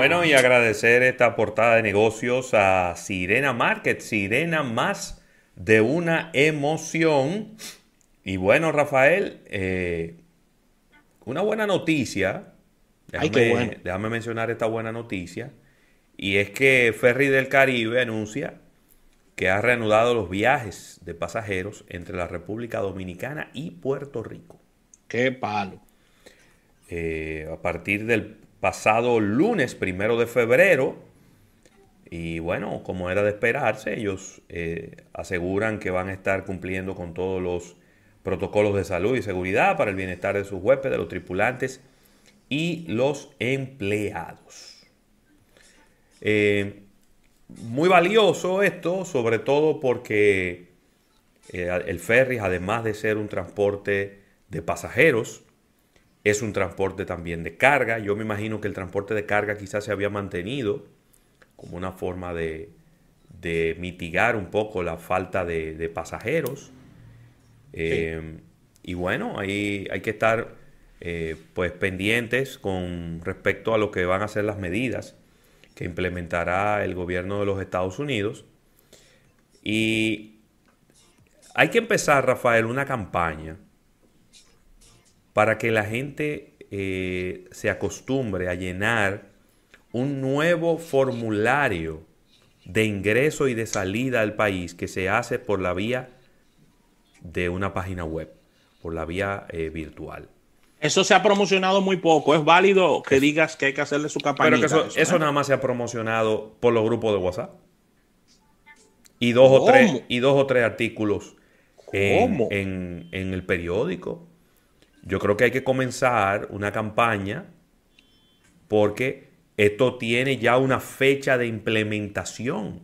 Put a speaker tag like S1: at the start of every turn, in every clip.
S1: Bueno, y agradecer esta portada de negocios a Sirena Market, Sirena más de una emoción. Y bueno, Rafael, eh, una buena noticia. Déjame, déjame mencionar esta buena noticia. Y es que Ferry del Caribe anuncia que ha reanudado los viajes de pasajeros entre la República Dominicana y Puerto Rico.
S2: ¡Qué palo!
S1: Eh, a partir del pasado lunes primero de febrero, y bueno, como era de esperarse, ellos eh, aseguran que van a estar cumpliendo con todos los protocolos de salud y seguridad para el bienestar de sus huéspedes, de los tripulantes y los empleados. Eh, muy valioso esto, sobre todo porque eh, el ferry, además de ser un transporte de pasajeros, es un transporte también de carga. Yo me imagino que el transporte de carga quizás se había mantenido como una forma de, mitigar un poco la falta de, pasajeros. Eh, y bueno, ahí hay que estar eh, pues pendientes con respecto a lo que van a ser las medidas que implementará el gobierno de los Estados Unidos. Y hay que empezar, Rafael, una campaña para que la gente eh, se acostumbre a llenar un nuevo formulario de ingreso y de salida al país que se hace por la vía de una página web, por la vía eh, virtual.
S2: Eso se ha promocionado muy poco. Es válido que digas que hay que hacerle su campaña.
S1: Pero que eso, nada más se ha promocionado por los grupos de WhatsApp. Y dos, o tres, y dos o tres artículos en, en, el periódico. Yo creo que hay que comenzar una campaña porque esto tiene ya una fecha de implementación.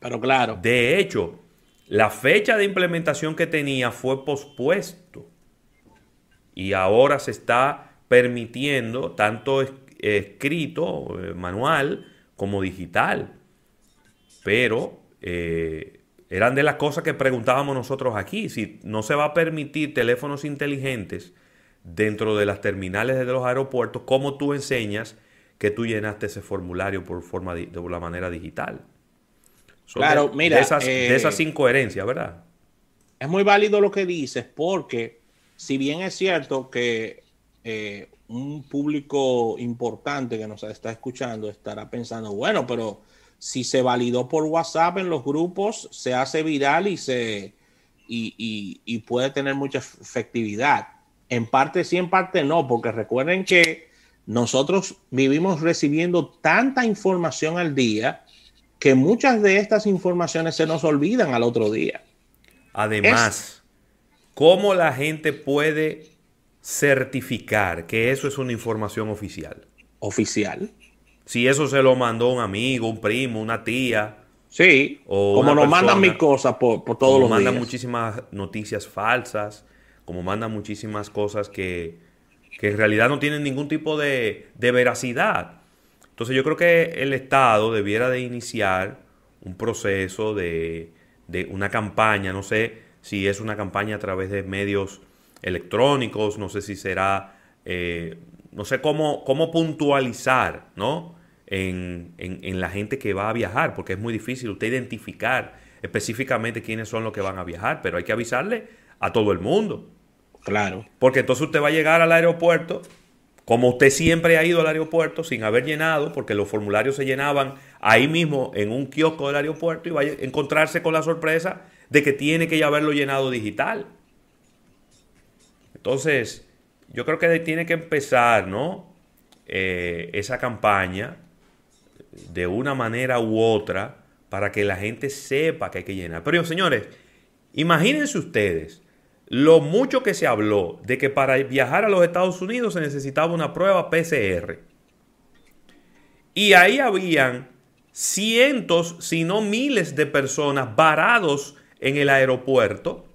S2: Pero claro.
S1: De hecho, la fecha de implementación que tenía fue pospuesto y ahora se está permitiendo tanto escrito, eh, manual, como digital. Pero eh, eran de las cosas que preguntábamos nosotros aquí. Si no se va a permitir teléfonos inteligentes dentro de las terminales de los aeropuertos, ¿cómo tú enseñas que tú llenaste ese formulario por, forma de, la manera digital?
S2: claro, mira.
S1: De esas, de eh, esas incoherencias, ¿verdad?
S2: Es muy válido lo que dices porque si bien es cierto que eh, un público importante que nos está escuchando estará pensando, bueno, pero si se validó por WhatsApp en los grupos, se hace viral y se y, puede tener mucha efectividad. En parte sí, en parte no, porque recuerden que nosotros vivimos recibiendo tanta información al día que muchas de estas informaciones se nos olvidan al otro día.
S1: Además, ¿Cómo la gente puede certificar que eso es una información oficial?
S2: Oficial.
S1: Si eso se lo mandó un amigo, un primo, una tía.
S2: Sí, o como nos mandan mis cosas por, por todos los
S1: mandan muchísimas noticias falsas, como mandan muchísimas cosas que, en realidad no tienen ningún tipo de, de veracidad. Entonces yo creo que el Estado debiera de iniciar un proceso de, de una campaña, no sé, si es una campaña a través de medios electrónicos, no sé si será, eh, no sé cómo, cómo puntualizar, ¿no? En, en, la gente que va a viajar, porque es muy difícil usted identificar específicamente quiénes son los que van a viajar, pero hay que avisarle a todo el mundo.
S2: Claro.
S1: Porque entonces usted va a llegar al aeropuerto, como usted siempre ha ido al aeropuerto sin haber llenado, porque los formularios se llenaban ahí mismo en un kiosco del aeropuerto y va a encontrarse con la sorpresa de que tiene que ya haberlo llenado digital. Entonces, yo creo que tiene que empezar, ¿no? Eh, esa campaña de una manera u otra para que la gente sepa que hay que llenar. Pero señores, imagínense ustedes lo mucho que se habló de que para viajar a los Estados Unidos se necesitaba una prueba PCR. Y ahí habían cientos, si no miles de personas varados en el aeropuerto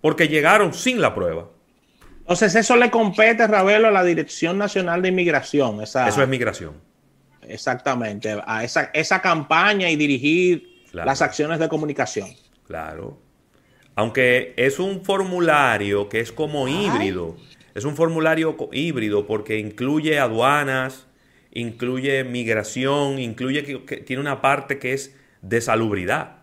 S1: porque llegaron sin la prueba.
S2: Entonces eso le compete, Ravelo, a la Dirección Nacional de Inmigración.
S1: eso es migración.
S2: Exactamente, a esa, esa campaña y dirigir las acciones de comunicación.
S1: Claro. Aunque es un formulario que es como híbrido. Es un formulario híbrido porque incluye aduanas, incluye migración, incluye que, tiene una parte que es de salubridad.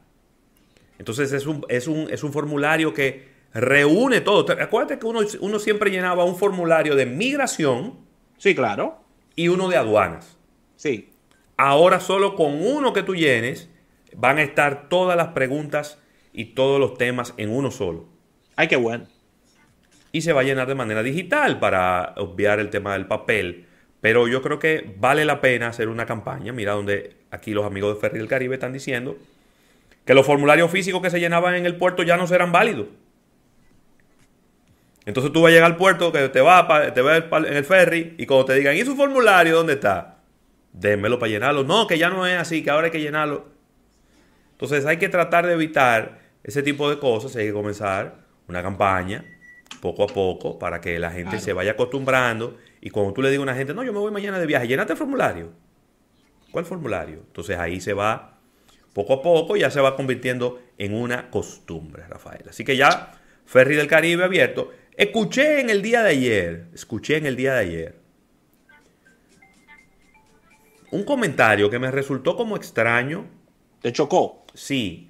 S1: Entonces es un, es un, es un formulario que reúne todo. Acuérdate que uno, uno siempre llenaba un formulario de migración.
S2: Sí, claro.
S1: Y uno de aduanas.
S2: Sí.
S1: Ahora solo con uno que tú llenes van a estar todas las preguntas y todos los temas en uno solo.
S2: Ay, qué bueno.
S1: Y se va a llenar de manera digital para obviar el tema del papel. Pero yo creo que vale la pena hacer una campaña. Mira donde aquí los amigos de Ferry del Caribe están diciendo que los formularios físicos que se llenaban en el puerto ya no serán válidos. Entonces tú vas a llegar al puerto, que te va, te va en el ferry, y cuando te digan, ¿y su formulario dónde está? Démelo para llenarlo. No, que ya no es así, que ahora hay que llenarlo. Entonces hay que tratar de evitar ese tipo de cosas, hay que comenzar una campaña poco a poco para que la gente se vaya acostumbrando y cuando tú le digas a una gente, no, yo me voy mañana de viaje, llénate el formulario. ¿Cuál formulario? Entonces ahí se va poco a poco, ya se va convirtiendo en una costumbre, Rafael. Así que ya, Ferry del Caribe abierto. Escuché en el día de ayer, escuché en el día de ayer, un comentario que me resultó como extraño.
S2: ¿Te chocó?
S1: Sí.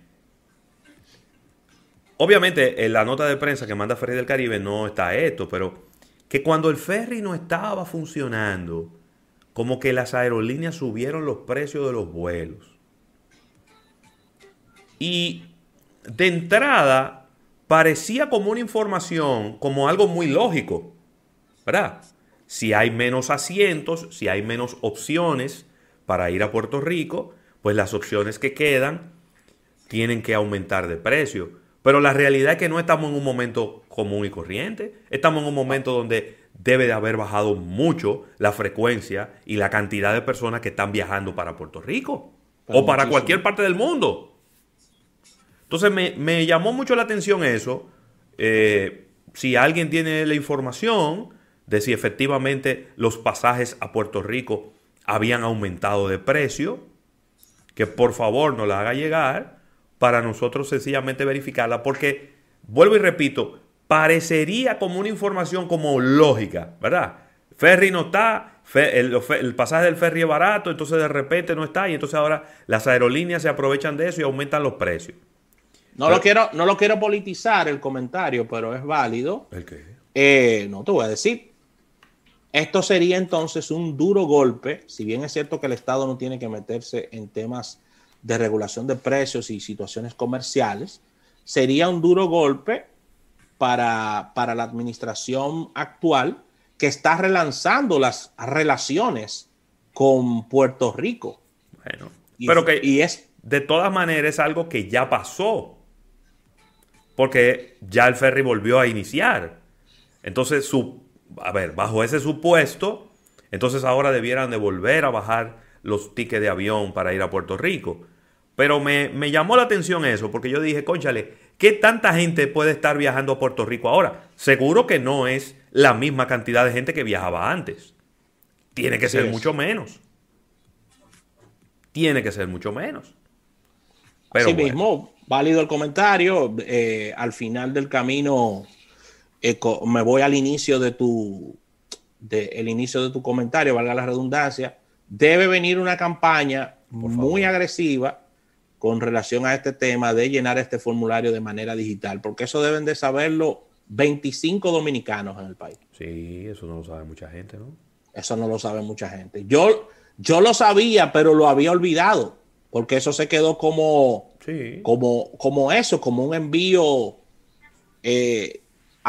S1: Obviamente, en la nota de prensa que manda Ferry del Caribe no está esto, pero que cuando el ferry no estaba funcionando, como que las aerolíneas subieron los precios de los vuelos. Y de entrada, parecía como una información, como algo muy lógico, ¿verdad? Si hay menos asientos, si hay menos opciones para ir a Puerto Rico, pues las opciones que quedan tienen que aumentar de precio. Pero la realidad es que no estamos en un momento común y corriente, estamos en un momento donde debe de haber bajado mucho la frecuencia y la cantidad de personas que están viajando para Puerto Rico o para cualquier parte del mundo. Entonces me, llamó mucho la atención eso. Eh, si alguien tiene la información de si efectivamente los pasajes a Puerto Rico habían aumentado de precio, que por favor nos la haga llegar para nosotros sencillamente verificarla, porque, vuelvo y repito, parecería como una información como lógica, ¿verdad? Ferry no está, el, el, pasaje del ferry es barato, entonces de repente no está y entonces ahora las aerolíneas se aprovechan de eso y aumentan los precios.
S2: No, lo, quiero, no lo quiero politizar el comentario, pero es válido.
S1: ¿El qué?
S2: Eh, no te voy a decir. Esto sería entonces un duro golpe, si bien es cierto que el Estado no tiene que meterse en temas de regulación de precios y situaciones comerciales, sería un duro golpe para, para la administración actual que está relanzando las relaciones con Puerto Rico.
S1: Bueno, pero que y es de todas maneras es algo que ya pasó porque ya el ferry volvió a iniciar. Entonces, su, a ver, bajo ese supuesto, entonces ahora debieran de volver a bajar los tickets de avión para ir a Puerto Rico. Pero me, me llamó la atención eso, porque yo dije, conchale, ¿qué tanta gente puede estar viajando a Puerto Rico ahora? Seguro que no es la misma cantidad de gente que viajaba antes. Tiene que ser mucho menos. Tiene que ser mucho menos.
S2: Pero mismo, válido el comentario. Eh, al final del camino, me voy al inicio de tu, de, el inicio de tu comentario, valga la redundancia. Debe venir una campaña muy agresiva con relación a este tema de llenar este formulario de manera digital, porque eso deben de saberlo 25 dominicanos en el país.
S1: Sí, eso no lo sabe mucha gente, ¿no?
S2: Eso no lo sabe mucha gente. Yo, yo lo sabía, pero lo había olvidado, porque eso se quedó como como, como eso, como un envío eh,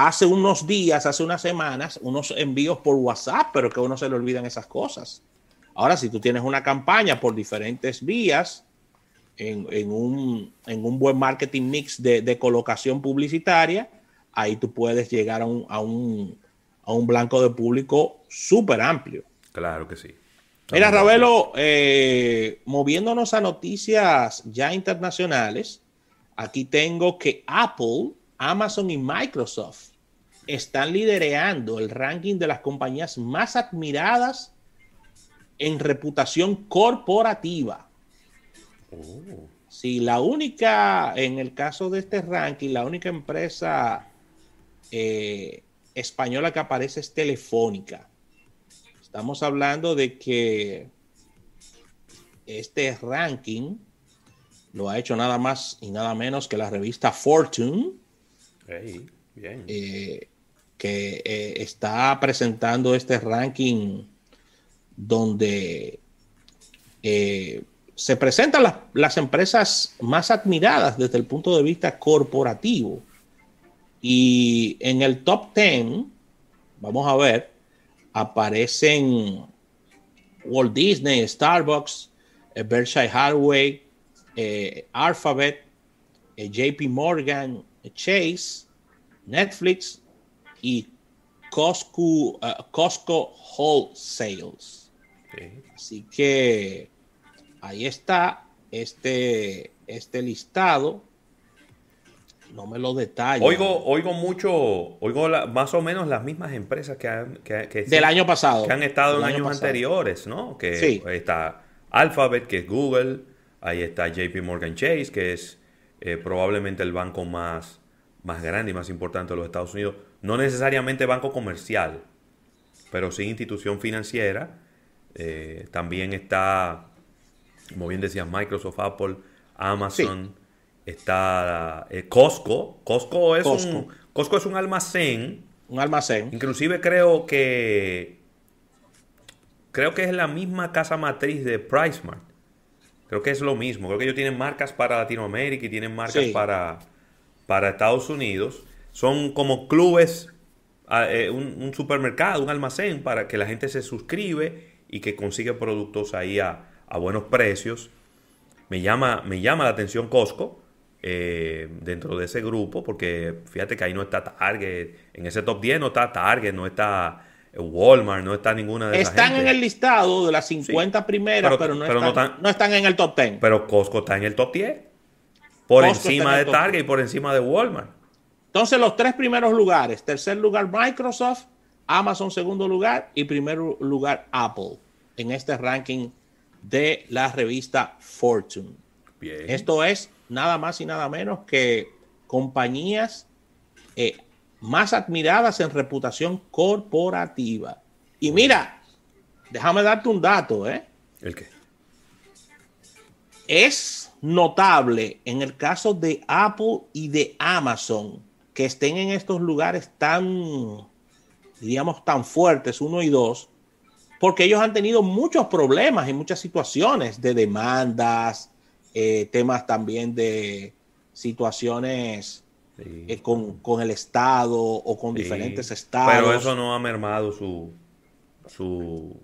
S2: hace unos días, hace unas semanas, unos envíos por WhatsApp, pero que a uno se le olvidan esas cosas. Ahora, si tú tienes una campaña por diferentes vías, en, un, buen marketing mix de, colocación publicitaria, ahí tú puedes llegar a un, a un, a un blanco de público súper amplio.
S1: Claro que sí.
S2: Mira, Ravelo, eh, moviéndonos a noticias ya internacionales, aquí tengo que Apple, Amazon y Microsoft están liderando el ranking de las compañías más admiradas en reputación corporativa. Sí, la única, en el caso de este ranking, la única empresa eh, española que aparece es Telefónica Estamos hablando de que este ranking lo ha hecho nada más y nada menos que la revista Fortune, eh, que eh, está presentando este ranking donde eh, se presentan las, empresas más admiradas desde el punto de vista corporativo. Y en el top 10, vamos a ver, aparecen Walt Disney, Starbucks, Berkshire Hathaway, Alphabet, JP Morgan, Chase, Netflix y Costco, Costco Wholesales. Así que ahí está este, este listado. No me lo detalla.
S1: Oigo, oigo mucho, oigo más o menos las mismas empresas que han...
S2: Del año pasado.
S1: Que han estado en años anteriores, ¿no? Que sí. está Alphabet, que es Google. Ahí está JP Morgan Chase, que es eh, probablemente el banco más, más grande y más importante de los Estados Unidos. No necesariamente banco comercial, pero sí institución financiera. Eh, también está como bien decías, Microsoft, Apple, Amazon, está eh, Costco. Costco es, Un, Costco es un almacén.
S2: Un almacén.
S1: Inclusive creo que creo que es la misma casa matriz de PriceMart. Creo que es lo mismo. Creo que ellos tienen marcas para Latinoamérica y tienen marcas para, para Estados Unidos. Son como clubes, ah, eh, un, supermercado, un almacén para que la gente se suscribe y que consigue productos ahí a, a buenos precios. Me llama, me llama la atención Costco eh, dentro de ese grupo, porque fíjate que ahí no está Target, en ese top 10 no está Target, no está Walmart, no está ninguna de
S2: esas. Están en el listado de las 50 primeras, pero, no, están, no, están, en el top 10.
S1: Pero Costco está en el top 10. Por encima de Target y por encima de Walmart.
S2: Entonces, los tres primeros lugares: tercer lugar Microsoft, Amazon segundo lugar y primer lugar Apple en este ranking de la revista Fortune. Esto es nada más y nada menos que compañías eh, más admiradas en reputación corporativa. Y mira, déjame darte un dato, ¿eh?
S1: ¿El qué?
S2: Es notable en el caso de Apple y de Amazon que estén en estos lugares tan, diríamos, tan fuertes, uno y dos, porque ellos han tenido muchos problemas y muchas situaciones de demandas, eh, temas también de situaciones eh, con, el Estado o con diferentes estados.
S1: Pero eso no ha mermado su, su,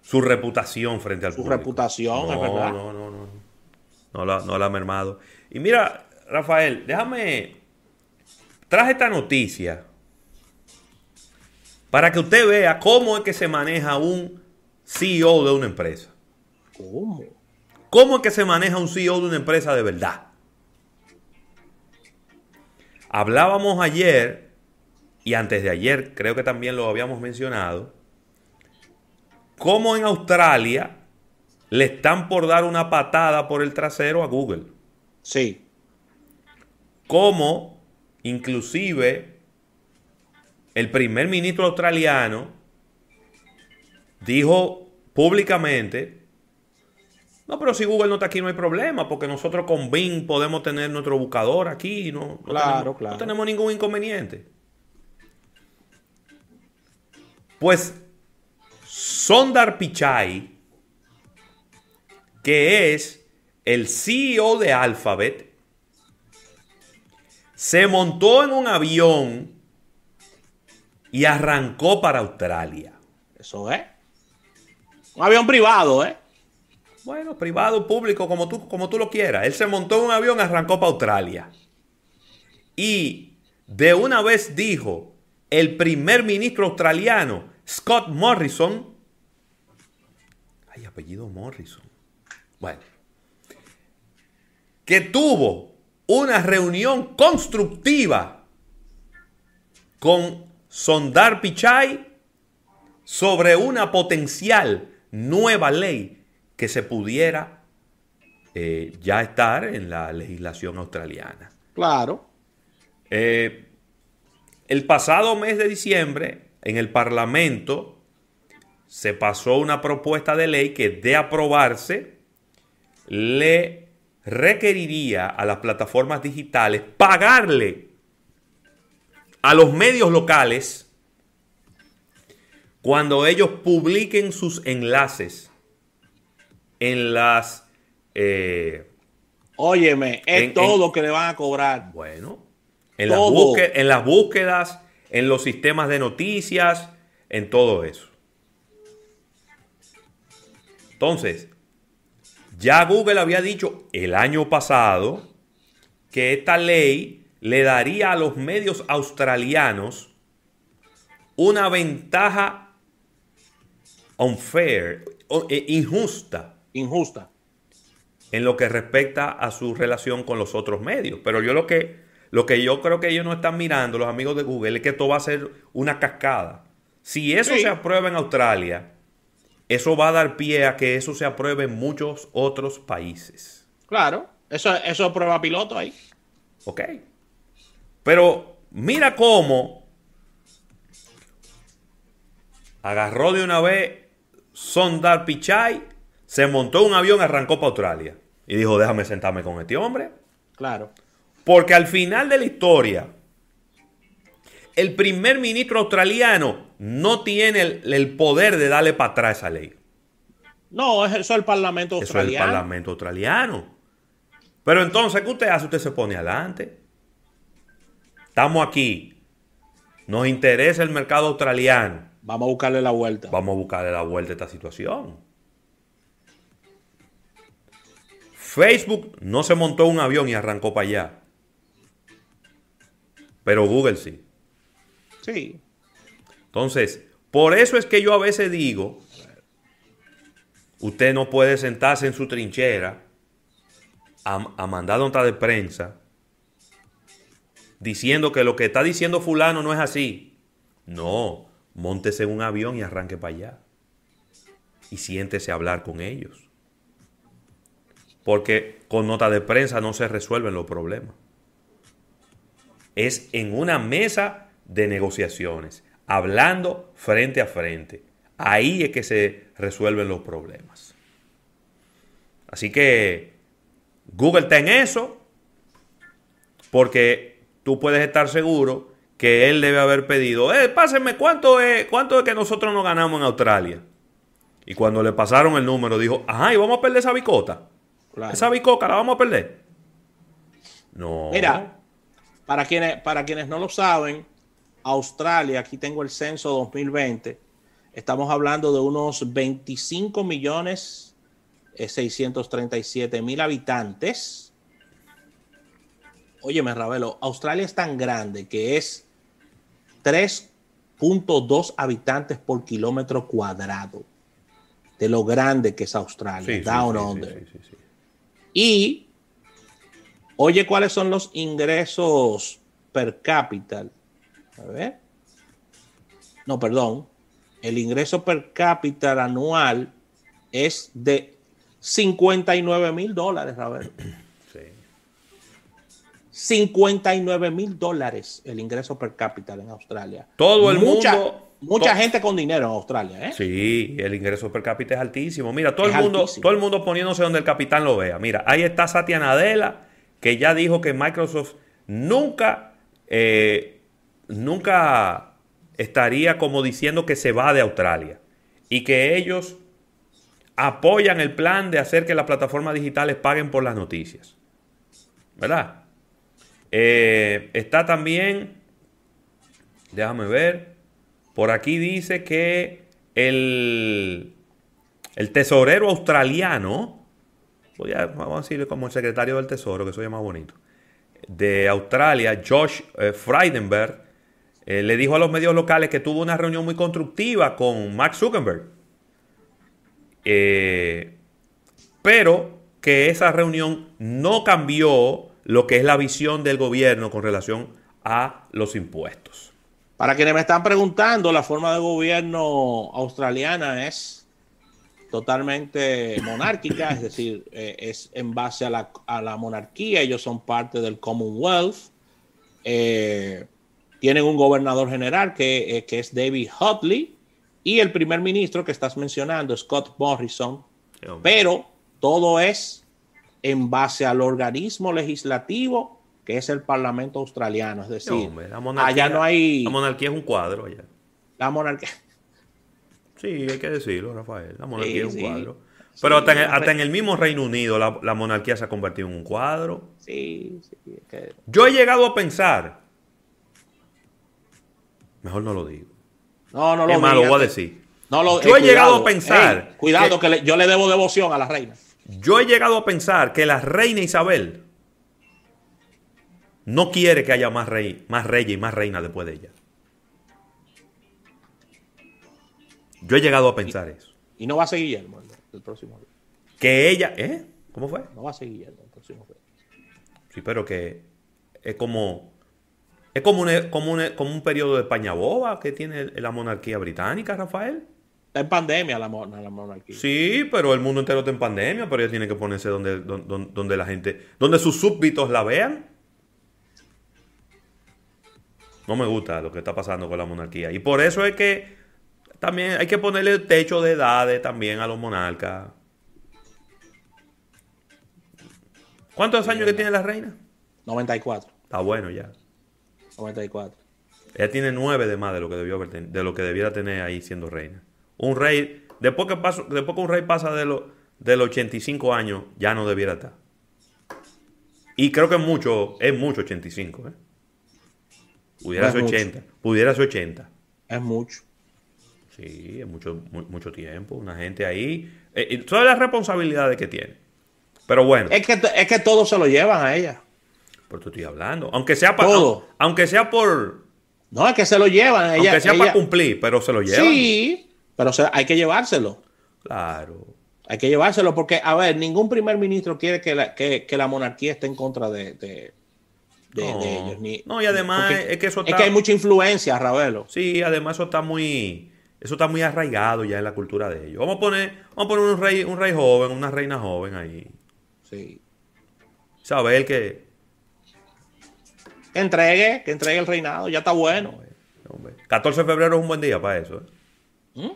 S1: su reputación frente al
S2: su Su reputación, es verdad.
S1: No, no, no. No la, no la ha mermado. Y mira, Rafael, déjame. Traje esta noticia para que usted vea cómo es que se maneja un CEO de una empresa.
S2: ¿Cómo?
S1: ¿Cómo es que se maneja un CEO de una empresa de verdad? Hablábamos ayer, y antes de ayer creo que también lo habíamos mencionado, cómo en Australia le están por dar una patada por el trasero a Google.
S2: Sí.
S1: Cómo inclusive el primer ministro australiano dijo públicamente, no, pero si Google no está aquí no hay problema, porque nosotros con Bing podemos tener nuestro buscador aquí, no,
S2: claro,
S1: tenemos, no tenemos ningún inconveniente. Pues Sondar Pichai, que es el CEO de Alphabet, se montó en un avión y arrancó para Australia.
S2: Eso es. Un avión privado, ¿eh?
S1: Bueno, privado, público, como tú, como tú lo quieras. Él se montó en un avión arrancó para Australia. Y de una vez dijo el primer ministro australiano, Scott Morrison. Ay, apellido Morrison. Bueno. Que tuvo una reunión constructiva con sondar Pichai sobre una potencial nueva ley que se pudiera eh, ya estar en la legislación australiana.
S2: Claro.
S1: Eh, el pasado mes de diciembre, en el Parlamento, se pasó una propuesta de ley que de aprobarse le requeriría a las plataformas digitales pagarle a los medios locales cuando ellos publiquen sus enlaces en las...
S2: Eh, Óyeme, es todo que le van a cobrar.
S1: Bueno, en las, búsquedas, en las búsquedas, en los sistemas de noticias, en todo eso. Entonces, ya Google había dicho el año pasado que esta ley le daría a los medios australianos una ventaja unfair, eh, injusta.
S2: Injusta.
S1: En lo que respecta a su relación con los otros medios. Pero yo lo que, lo que yo creo que ellos no están mirando, los amigos de Google, es que esto va a ser una cascada. Si eso se aprueba en Australia, eso va a dar pie a que eso se apruebe en muchos otros países.
S2: Claro, eso, eso es prueba piloto ahí.
S1: Ok. Pero mira cómo agarró de una vez Sondar Pichai, se montó un avión arrancó para Australia. Y dijo, déjame sentarme con este hombre.
S2: Claro.
S1: Porque al final de la historia, el primer ministro australiano no tiene el, poder de darle para atrás esa ley.
S2: No, eso es el Parlamento australiano.
S1: Eso es el Parlamento australiano. Pero entonces, ¿qué usted hace? Usted se pone adelante. Estamos aquí. Nos interesa el mercado australiano.
S2: Vamos a buscarle la vuelta.
S1: Vamos a buscarle la vuelta a esta situación. Facebook no se montó un avión y arrancó para allá. Pero Google sí.
S2: Sí.
S1: Entonces, por eso es que yo a veces digo, usted no puede sentarse en su trinchera a, mandar nota de prensa diciendo que lo que está diciendo fulano no es así. No, montese en un avión y arranque para allá. Y siéntese a hablar con ellos. Porque con nota de prensa no se resuelven los problemas. Es en una mesa de negociaciones, hablando frente a frente. Ahí es que se resuelven los problemas. Así que Google está en eso, porque tú puedes estar seguro que él debe haber pedido, eh, pásenme cuánto es, cuánto que nosotros nos ganamos en Australia. Y cuando le pasaron el número, dijo, ajá, y vamos a perder esa bicota. Esa bicoca la vamos a perder. No.
S2: Mira, para quienes, para quienes no lo saben, Australia, aquí tengo el censo 2020, estamos hablando de unos 25 millones 637 eh, mil habitantes. Óyeme, Ravelo, Australia es tan grande que es 3.2 habitantes por kilómetro cuadrado. De lo grande que es Australia, down under. Y oye, ¿cuáles son los ingresos per cápita a ver. No, perdón. El ingreso per cápita anual es de 59 mil dólares, a ver. Sí. 59 mil dólares el ingreso per cápita en Australia.
S1: Todo el mundo.
S2: Mucha gente con dinero en Australia, ¿eh?
S1: Sí, el ingreso per cápita es altísimo. Mira, todo el mundo, todo el mundo poniéndose donde el capitán lo vea. Mira, ahí está Satya Nadella, que ya dijo que Microsoft nunca eh, nunca estaría como diciendo que se va de Australia y que ellos apoyan el plan de hacer que las plataformas digitales paguen por las noticias. ¿Verdad? Eh, está también, déjame ver, por aquí dice que el, el tesorero australiano, voy a, vamos a decirle como el secretario del tesoro, que soy más bonito, de Australia, Josh eh, Frydenberg, eh, le dijo a los medios locales que tuvo una reunión muy constructiva con Mark Zuckerberg. Eh, pero que esa reunión no cambió lo que es la visión del gobierno con relación a los impuestos.
S2: Para quienes me están preguntando, la forma de gobierno australiana es totalmente monárquica, es decir, eh, es en base a la, a la, monarquía, ellos son parte del Commonwealth. Eh, tienen un gobernador general que, eh, que es David Hotley y el primer ministro que estás mencionando, Scott Morrison, pero todo es en base al organismo legislativo que es el Parlamento australiano. Es decir, allá no hay.
S1: La monarquía es un cuadro allá.
S2: La monarquía.
S1: Sí, hay que decirlo, Rafael. La monarquía es un cuadro. Pero hasta, en, el mismo Reino Unido la, monarquía se ha convertido en un cuadro.
S2: Sí, sí.
S1: Yo he llegado a pensar. Mejor no lo digo.
S2: No, no lo
S1: Es malo, lo voy a decir.
S2: No
S1: yo he llegado a pensar.
S2: cuidado, que, yo le debo devoción a la reina.
S1: Yo he llegado a pensar que la reina Isabel no quiere que haya más rey, más reyes y más reinas después de ella. Yo he llegado a pensar eso.
S2: Y no va a seguir Guillermo el, próximo día.
S1: Que ella, ¿eh? ¿Cómo fue?
S2: No va a seguir Guillermo el próximo día.
S1: Sí, pero que es como es como un, como, como un periodo de España boba que tiene la monarquía británica, Rafael.
S2: Está en pandemia la, monarquía.
S1: Sí, pero el mundo entero está en pandemia, pero ella tiene que ponerse donde, donde, donde la gente, donde sus súbditos la vean. No me gusta lo que está pasando con la monarquía. Y por eso es que también hay que ponerle techo de edades también a los monarcas. ¿Cuántos años que tiene la reina?
S2: 94.
S1: Está bueno ya.
S2: 94.
S1: Ella tiene nueve de más de lo que debió de lo que debiera tener ahí siendo reina. Un rey, después que, paso, después que un rey pasa de, los de los 85 años, ya no debiera estar. Y creo que es mucho, es mucho 85, ¿eh? Pudiera ser 80, pudiera ser 80.
S2: Es mucho.
S1: Sí, es mucho, mucho tiempo. Una gente ahí. Eh, todas las responsabilidades que tiene. Pero bueno.
S2: Es que, es que todos se lo llevan a ella.
S1: Por tú estoy hablando. Aunque sea para. Aunque sea por.
S2: No, es que se lo llevan.
S1: Ella, aunque sea para cumplir, pero se lo llevan.
S2: Sí, pero hay que llevárselo.
S1: Claro.
S2: Hay que llevárselo porque, a ver, ningún primer ministro quiere que la, que, la monarquía esté en contra de, de, ellos.
S1: no, y además es que eso
S2: está... Es que hay mucha influencia, Ravelo.
S1: Sí, además eso está muy eso está muy arraigado ya en la cultura de ellos. Vamos a poner, vamos a poner un rey, un rey joven, una reina joven ahí.
S2: Sí.
S1: Saber que.
S2: Que entregue, que entregue el reinado, ya está bueno.
S1: 14 de febrero es un buen día para eso. ¿eh? ¿Mm?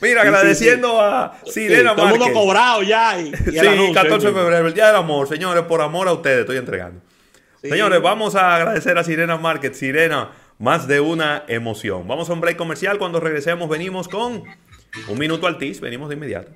S1: Mira, agradeciendo a Sirena
S2: Todo el mundo cobrado ya. Y,
S1: sí, 14 de febrero, el Día del Amor. Señores, por amor a ustedes estoy entregando. Señores, vamos a agradecer a Sirena Market. Sirena más de una emoción. Vamos a un break comercial. Cuando regresemos, venimos con un minuto al TIS. Venimos de inmediato.